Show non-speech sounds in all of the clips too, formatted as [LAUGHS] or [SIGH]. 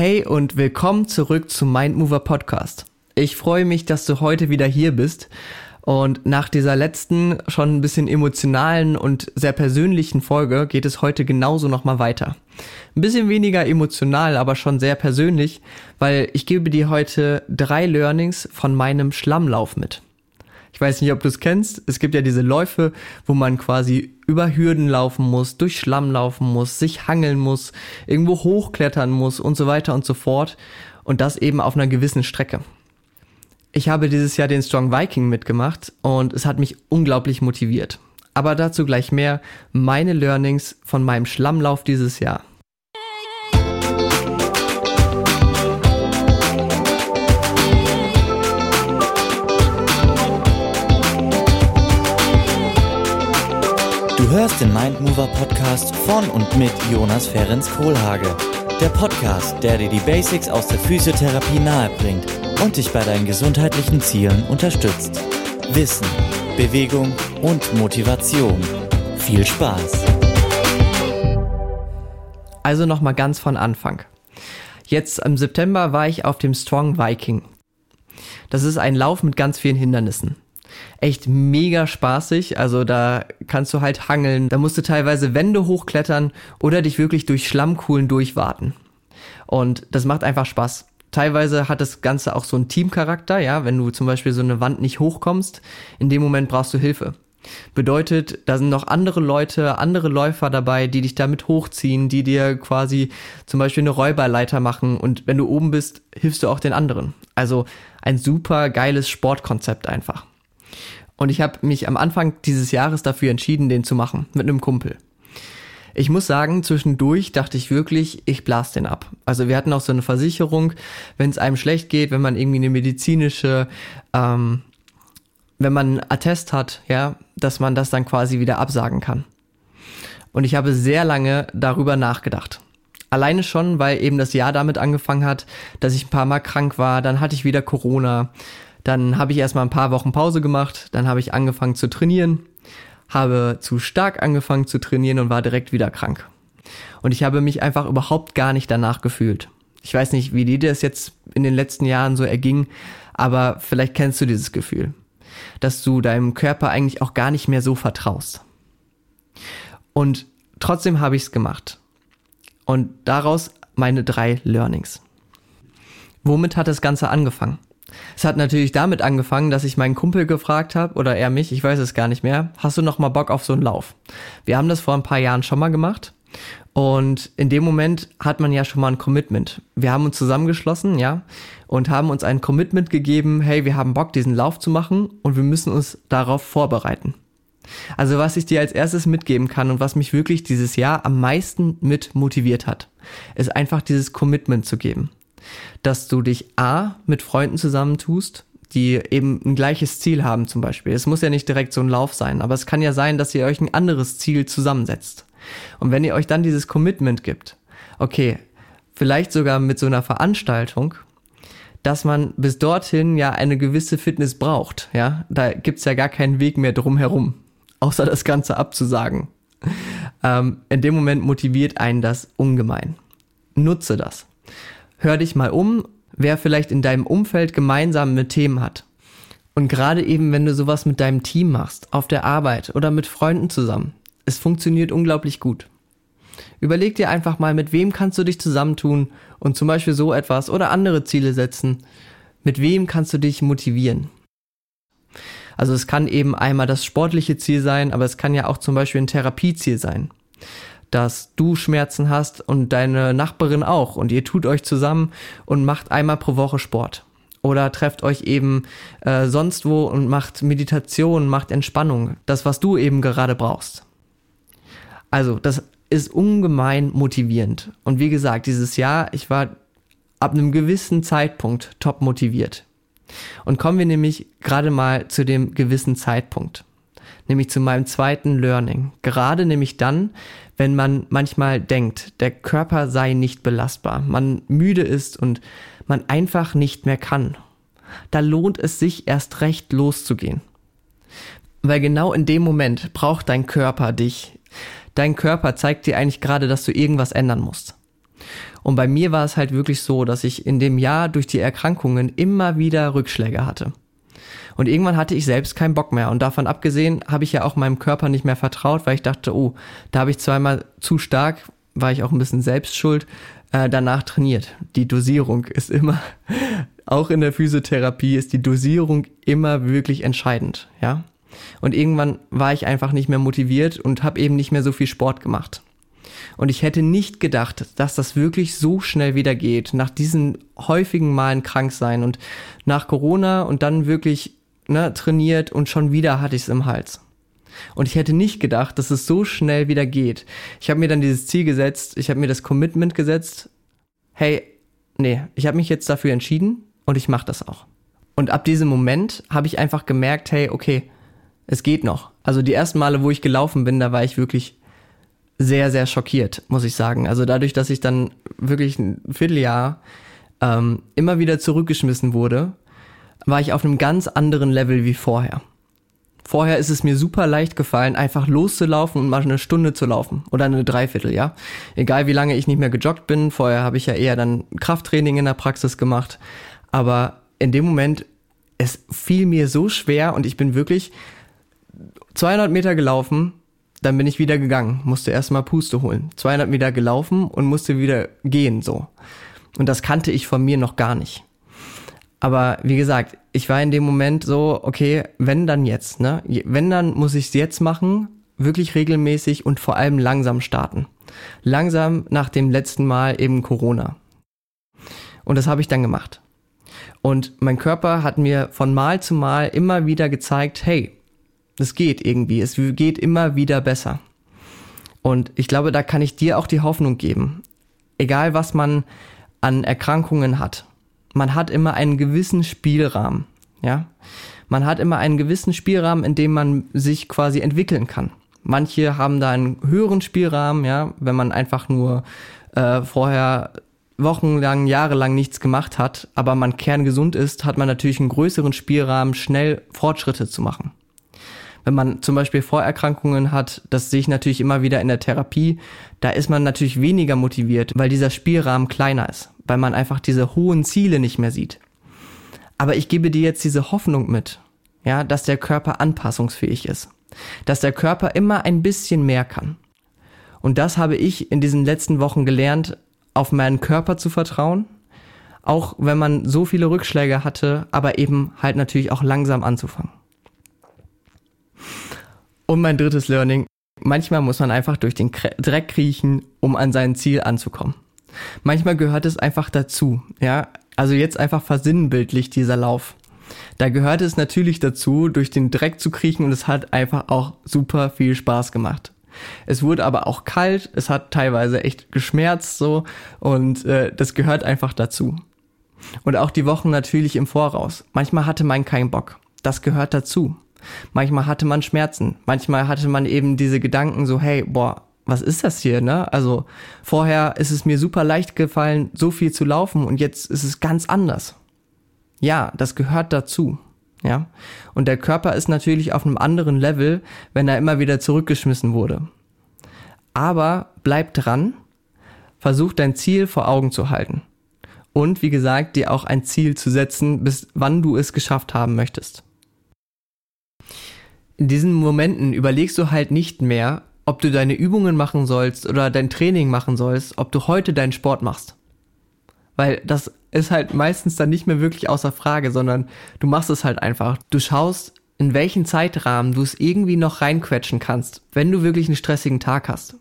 Hey und willkommen zurück zum Mindmover Podcast. Ich freue mich, dass du heute wieder hier bist. Und nach dieser letzten, schon ein bisschen emotionalen und sehr persönlichen Folge geht es heute genauso nochmal weiter. Ein bisschen weniger emotional, aber schon sehr persönlich, weil ich gebe dir heute drei Learnings von meinem Schlammlauf mit. Ich weiß nicht, ob du es kennst. Es gibt ja diese Läufe, wo man quasi über Hürden laufen muss, durch Schlamm laufen muss, sich hangeln muss, irgendwo hochklettern muss und so weiter und so fort. Und das eben auf einer gewissen Strecke. Ich habe dieses Jahr den Strong Viking mitgemacht und es hat mich unglaublich motiviert. Aber dazu gleich mehr meine Learnings von meinem Schlammlauf dieses Jahr. Hörst den Mindmover Podcast von und mit Jonas Ferens Kohlhage. Der Podcast, der dir die Basics aus der Physiotherapie nahebringt und dich bei deinen gesundheitlichen Zielen unterstützt. Wissen, Bewegung und Motivation. Viel Spaß! Also nochmal ganz von Anfang. Jetzt im September war ich auf dem Strong Viking. Das ist ein Lauf mit ganz vielen Hindernissen echt mega spaßig. Also da kannst du halt hangeln. Da musst du teilweise Wände hochklettern oder dich wirklich durch Schlammkuhlen durchwarten. Und das macht einfach Spaß. Teilweise hat das Ganze auch so einen Teamcharakter, ja, wenn du zum Beispiel so eine Wand nicht hochkommst, in dem Moment brauchst du Hilfe. Bedeutet, da sind noch andere Leute, andere Läufer dabei, die dich damit hochziehen, die dir quasi zum Beispiel eine Räuberleiter machen und wenn du oben bist, hilfst du auch den anderen. Also ein super geiles Sportkonzept einfach. Und ich habe mich am Anfang dieses Jahres dafür entschieden, den zu machen, mit einem Kumpel. Ich muss sagen, zwischendurch dachte ich wirklich, ich blas den ab. Also wir hatten auch so eine Versicherung, wenn es einem schlecht geht, wenn man irgendwie eine medizinische, ähm, wenn man einen Attest hat, ja, dass man das dann quasi wieder absagen kann. Und ich habe sehr lange darüber nachgedacht. Alleine schon, weil eben das Jahr damit angefangen hat, dass ich ein paar Mal krank war, dann hatte ich wieder Corona, dann habe ich erstmal ein paar Wochen Pause gemacht, dann habe ich angefangen zu trainieren, habe zu stark angefangen zu trainieren und war direkt wieder krank. Und ich habe mich einfach überhaupt gar nicht danach gefühlt. Ich weiß nicht, wie dir das jetzt in den letzten Jahren so erging, aber vielleicht kennst du dieses Gefühl, dass du deinem Körper eigentlich auch gar nicht mehr so vertraust. Und trotzdem habe ich es gemacht. Und daraus meine drei Learnings. Womit hat das Ganze angefangen? Es hat natürlich damit angefangen, dass ich meinen Kumpel gefragt habe, oder er mich, ich weiß es gar nicht mehr, hast du noch mal Bock auf so einen Lauf? Wir haben das vor ein paar Jahren schon mal gemacht und in dem Moment hat man ja schon mal ein Commitment. Wir haben uns zusammengeschlossen, ja, und haben uns ein Commitment gegeben, hey, wir haben Bock, diesen Lauf zu machen und wir müssen uns darauf vorbereiten. Also was ich dir als erstes mitgeben kann und was mich wirklich dieses Jahr am meisten mit motiviert hat, ist einfach dieses Commitment zu geben dass du dich A mit Freunden zusammentust, die eben ein gleiches Ziel haben zum Beispiel. Es muss ja nicht direkt so ein Lauf sein, aber es kann ja sein, dass ihr euch ein anderes Ziel zusammensetzt. Und wenn ihr euch dann dieses Commitment gibt, okay, vielleicht sogar mit so einer Veranstaltung, dass man bis dorthin ja eine gewisse Fitness braucht, ja, da gibt's ja gar keinen Weg mehr drum herum, außer das Ganze abzusagen. Ähm, in dem Moment motiviert einen das ungemein. Nutze das hör dich mal um, wer vielleicht in deinem Umfeld gemeinsam mit Themen hat. Und gerade eben, wenn du sowas mit deinem Team machst, auf der Arbeit oder mit Freunden zusammen, es funktioniert unglaublich gut. Überleg dir einfach mal, mit wem kannst du dich zusammentun und zum Beispiel so etwas oder andere Ziele setzen. Mit wem kannst du dich motivieren? Also es kann eben einmal das sportliche Ziel sein, aber es kann ja auch zum Beispiel ein Therapieziel sein dass du Schmerzen hast und deine Nachbarin auch und ihr tut euch zusammen und macht einmal pro Woche Sport. Oder trefft euch eben äh, sonst wo und macht Meditation, macht Entspannung. Das, was du eben gerade brauchst. Also, das ist ungemein motivierend. Und wie gesagt, dieses Jahr, ich war ab einem gewissen Zeitpunkt top motiviert. Und kommen wir nämlich gerade mal zu dem gewissen Zeitpunkt nämlich zu meinem zweiten Learning. Gerade nämlich dann, wenn man manchmal denkt, der Körper sei nicht belastbar, man müde ist und man einfach nicht mehr kann. Da lohnt es sich erst recht loszugehen. Weil genau in dem Moment braucht dein Körper dich. Dein Körper zeigt dir eigentlich gerade, dass du irgendwas ändern musst. Und bei mir war es halt wirklich so, dass ich in dem Jahr durch die Erkrankungen immer wieder Rückschläge hatte. Und irgendwann hatte ich selbst keinen Bock mehr. Und davon abgesehen habe ich ja auch meinem Körper nicht mehr vertraut, weil ich dachte, oh, da habe ich zweimal zu stark, war ich auch ein bisschen selbst schuld, äh, danach trainiert. Die Dosierung ist immer, [LAUGHS] auch in der Physiotherapie ist die Dosierung immer wirklich entscheidend, ja. Und irgendwann war ich einfach nicht mehr motiviert und habe eben nicht mehr so viel Sport gemacht. Und ich hätte nicht gedacht, dass das wirklich so schnell wieder geht, nach diesen häufigen Malen krank sein und nach Corona und dann wirklich ne, trainiert und schon wieder hatte ich es im Hals. Und ich hätte nicht gedacht, dass es so schnell wieder geht. Ich habe mir dann dieses Ziel gesetzt, ich habe mir das Commitment gesetzt, hey, nee, ich habe mich jetzt dafür entschieden und ich mache das auch. Und ab diesem Moment habe ich einfach gemerkt, hey, okay, es geht noch. Also die ersten Male, wo ich gelaufen bin, da war ich wirklich sehr, sehr schockiert, muss ich sagen. Also dadurch, dass ich dann wirklich ein Vierteljahr ähm, immer wieder zurückgeschmissen wurde, war ich auf einem ganz anderen Level wie vorher. Vorher ist es mir super leicht gefallen, einfach loszulaufen und mal eine Stunde zu laufen oder eine Dreiviertel, ja. Egal wie lange ich nicht mehr gejoggt bin. Vorher habe ich ja eher dann Krafttraining in der Praxis gemacht. Aber in dem Moment, es fiel mir so schwer und ich bin wirklich 200 Meter gelaufen, dann bin ich wieder gegangen, musste erstmal Puste holen. 200 Meter gelaufen und musste wieder gehen, so. Und das kannte ich von mir noch gar nicht. Aber wie gesagt, ich war in dem Moment so, okay, wenn dann jetzt, ne? Wenn dann muss ich es jetzt machen, wirklich regelmäßig und vor allem langsam starten. Langsam nach dem letzten Mal eben Corona. Und das habe ich dann gemacht. Und mein Körper hat mir von Mal zu Mal immer wieder gezeigt, hey, es geht irgendwie, es geht immer wieder besser. Und ich glaube, da kann ich dir auch die Hoffnung geben. Egal was man an Erkrankungen hat, man hat immer einen gewissen Spielrahmen, ja. Man hat immer einen gewissen Spielrahmen, in dem man sich quasi entwickeln kann. Manche haben da einen höheren Spielrahmen, ja, wenn man einfach nur äh, vorher wochenlang, jahrelang nichts gemacht hat, aber man kerngesund ist, hat man natürlich einen größeren Spielrahmen, schnell Fortschritte zu machen. Wenn man zum Beispiel Vorerkrankungen hat, das sehe ich natürlich immer wieder in der Therapie, da ist man natürlich weniger motiviert, weil dieser Spielrahmen kleiner ist weil man einfach diese hohen Ziele nicht mehr sieht. Aber ich gebe dir jetzt diese Hoffnung mit, ja, dass der Körper anpassungsfähig ist, dass der Körper immer ein bisschen mehr kann. Und das habe ich in diesen letzten Wochen gelernt, auf meinen Körper zu vertrauen, auch wenn man so viele Rückschläge hatte, aber eben halt natürlich auch langsam anzufangen. Und mein drittes Learning, manchmal muss man einfach durch den Dreck kriechen, um an sein Ziel anzukommen. Manchmal gehört es einfach dazu, ja. Also jetzt einfach versinnbildlich dieser Lauf. Da gehört es natürlich dazu, durch den Dreck zu kriechen und es hat einfach auch super viel Spaß gemacht. Es wurde aber auch kalt, es hat teilweise echt geschmerzt so und äh, das gehört einfach dazu. Und auch die Wochen natürlich im Voraus. Manchmal hatte man keinen Bock. Das gehört dazu. Manchmal hatte man Schmerzen. Manchmal hatte man eben diese Gedanken so, hey, boah, was ist das hier, ne? Also vorher ist es mir super leicht gefallen, so viel zu laufen und jetzt ist es ganz anders. Ja, das gehört dazu. Ja. Und der Körper ist natürlich auf einem anderen Level, wenn er immer wieder zurückgeschmissen wurde. Aber bleib dran, versuch dein Ziel vor Augen zu halten. Und wie gesagt, dir auch ein Ziel zu setzen, bis wann du es geschafft haben möchtest. In diesen Momenten überlegst du halt nicht mehr, ob du deine Übungen machen sollst oder dein Training machen sollst, ob du heute deinen Sport machst. Weil das ist halt meistens dann nicht mehr wirklich außer Frage, sondern du machst es halt einfach. Du schaust, in welchen Zeitrahmen du es irgendwie noch reinquetschen kannst, wenn du wirklich einen stressigen Tag hast.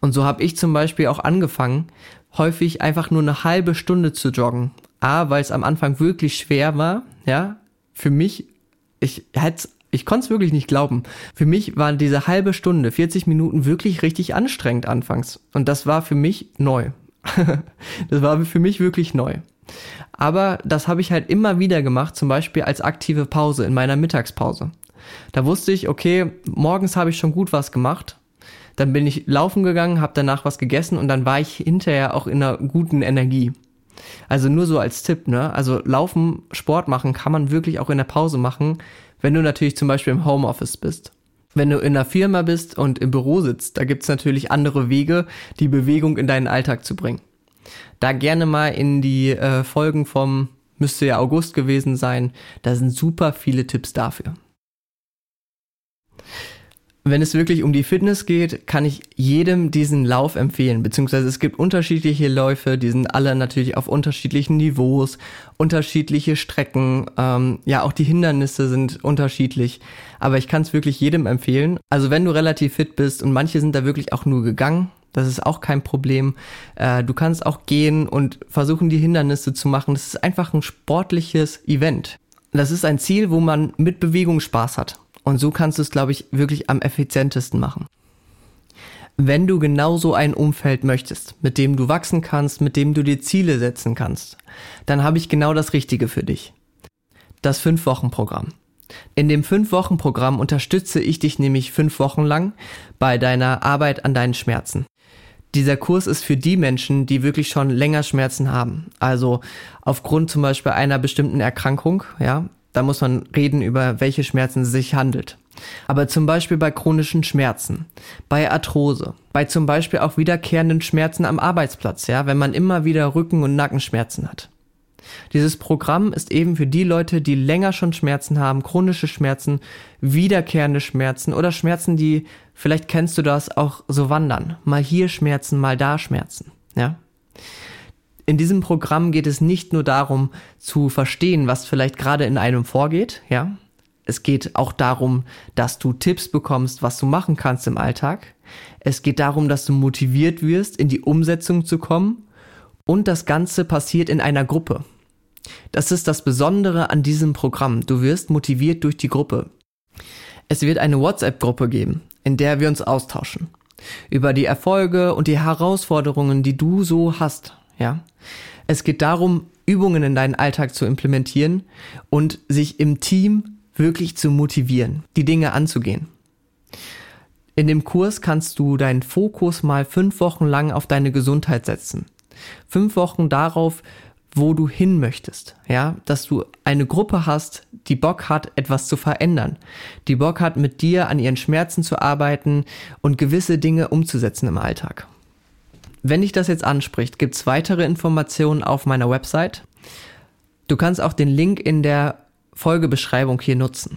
Und so habe ich zum Beispiel auch angefangen, häufig einfach nur eine halbe Stunde zu joggen. A, weil es am Anfang wirklich schwer war, ja, für mich, ich hätte ich konnte es wirklich nicht glauben. Für mich war diese halbe Stunde, 40 Minuten wirklich richtig anstrengend anfangs. Und das war für mich neu. [LAUGHS] das war für mich wirklich neu. Aber das habe ich halt immer wieder gemacht, zum Beispiel als aktive Pause in meiner Mittagspause. Da wusste ich, okay, morgens habe ich schon gut was gemacht. Dann bin ich laufen gegangen, habe danach was gegessen und dann war ich hinterher auch in einer guten Energie. Also nur so als Tipp, ne? Also laufen, Sport machen kann man wirklich auch in der Pause machen, wenn du natürlich zum Beispiel im Homeoffice bist. Wenn du in einer Firma bist und im Büro sitzt, da gibt's natürlich andere Wege, die Bewegung in deinen Alltag zu bringen. Da gerne mal in die äh, Folgen vom, müsste ja August gewesen sein, da sind super viele Tipps dafür. Wenn es wirklich um die Fitness geht, kann ich jedem diesen Lauf empfehlen, beziehungsweise es gibt unterschiedliche Läufe, die sind alle natürlich auf unterschiedlichen Niveaus, unterschiedliche Strecken, ähm, ja auch die Hindernisse sind unterschiedlich, aber ich kann es wirklich jedem empfehlen. Also wenn du relativ fit bist und manche sind da wirklich auch nur gegangen, das ist auch kein Problem. Äh, du kannst auch gehen und versuchen, die Hindernisse zu machen. Das ist einfach ein sportliches Event. Das ist ein Ziel, wo man mit Bewegung Spaß hat. Und so kannst du es, glaube ich, wirklich am effizientesten machen. Wenn du genau so ein Umfeld möchtest, mit dem du wachsen kannst, mit dem du dir Ziele setzen kannst, dann habe ich genau das Richtige für dich. Das 5-Wochen-Programm. In dem 5-Wochen-Programm unterstütze ich dich nämlich 5 Wochen lang bei deiner Arbeit an deinen Schmerzen. Dieser Kurs ist für die Menschen, die wirklich schon länger Schmerzen haben. Also aufgrund zum Beispiel einer bestimmten Erkrankung, ja, da muss man reden über welche Schmerzen es sich handelt. Aber zum Beispiel bei chronischen Schmerzen, bei Arthrose, bei zum Beispiel auch wiederkehrenden Schmerzen am Arbeitsplatz, ja, wenn man immer wieder Rücken- und Nackenschmerzen hat. Dieses Programm ist eben für die Leute, die länger schon Schmerzen haben, chronische Schmerzen, wiederkehrende Schmerzen oder Schmerzen, die, vielleicht kennst du das, auch so wandern. Mal hier Schmerzen, mal da Schmerzen, ja in diesem Programm geht es nicht nur darum zu verstehen, was vielleicht gerade in einem vorgeht, ja. Es geht auch darum, dass du Tipps bekommst, was du machen kannst im Alltag. Es geht darum, dass du motiviert wirst, in die Umsetzung zu kommen. Und das Ganze passiert in einer Gruppe. Das ist das Besondere an diesem Programm. Du wirst motiviert durch die Gruppe. Es wird eine WhatsApp-Gruppe geben, in der wir uns austauschen. Über die Erfolge und die Herausforderungen, die du so hast. Ja? Es geht darum, Übungen in deinen Alltag zu implementieren und sich im Team wirklich zu motivieren, die Dinge anzugehen. In dem Kurs kannst du deinen Fokus mal fünf Wochen lang auf deine Gesundheit setzen. Fünf Wochen darauf, wo du hin möchtest. Ja, dass du eine Gruppe hast, die Bock hat, etwas zu verändern. Die Bock hat, mit dir an ihren Schmerzen zu arbeiten und gewisse Dinge umzusetzen im Alltag. Wenn dich das jetzt anspricht, gibt's weitere Informationen auf meiner Website. Du kannst auch den Link in der Folgebeschreibung hier nutzen.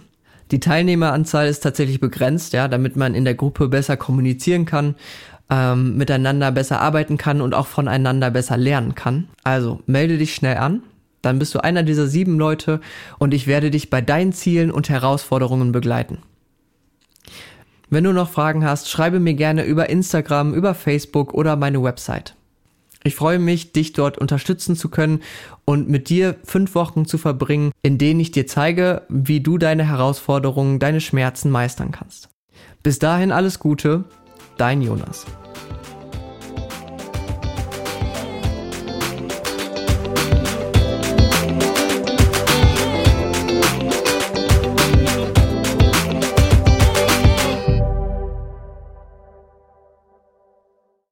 Die Teilnehmeranzahl ist tatsächlich begrenzt, ja, damit man in der Gruppe besser kommunizieren kann, ähm, miteinander besser arbeiten kann und auch voneinander besser lernen kann. Also melde dich schnell an, dann bist du einer dieser sieben Leute und ich werde dich bei deinen Zielen und Herausforderungen begleiten. Wenn du noch Fragen hast, schreibe mir gerne über Instagram, über Facebook oder meine Website. Ich freue mich, dich dort unterstützen zu können und mit dir fünf Wochen zu verbringen, in denen ich dir zeige, wie du deine Herausforderungen, deine Schmerzen meistern kannst. Bis dahin alles Gute, dein Jonas.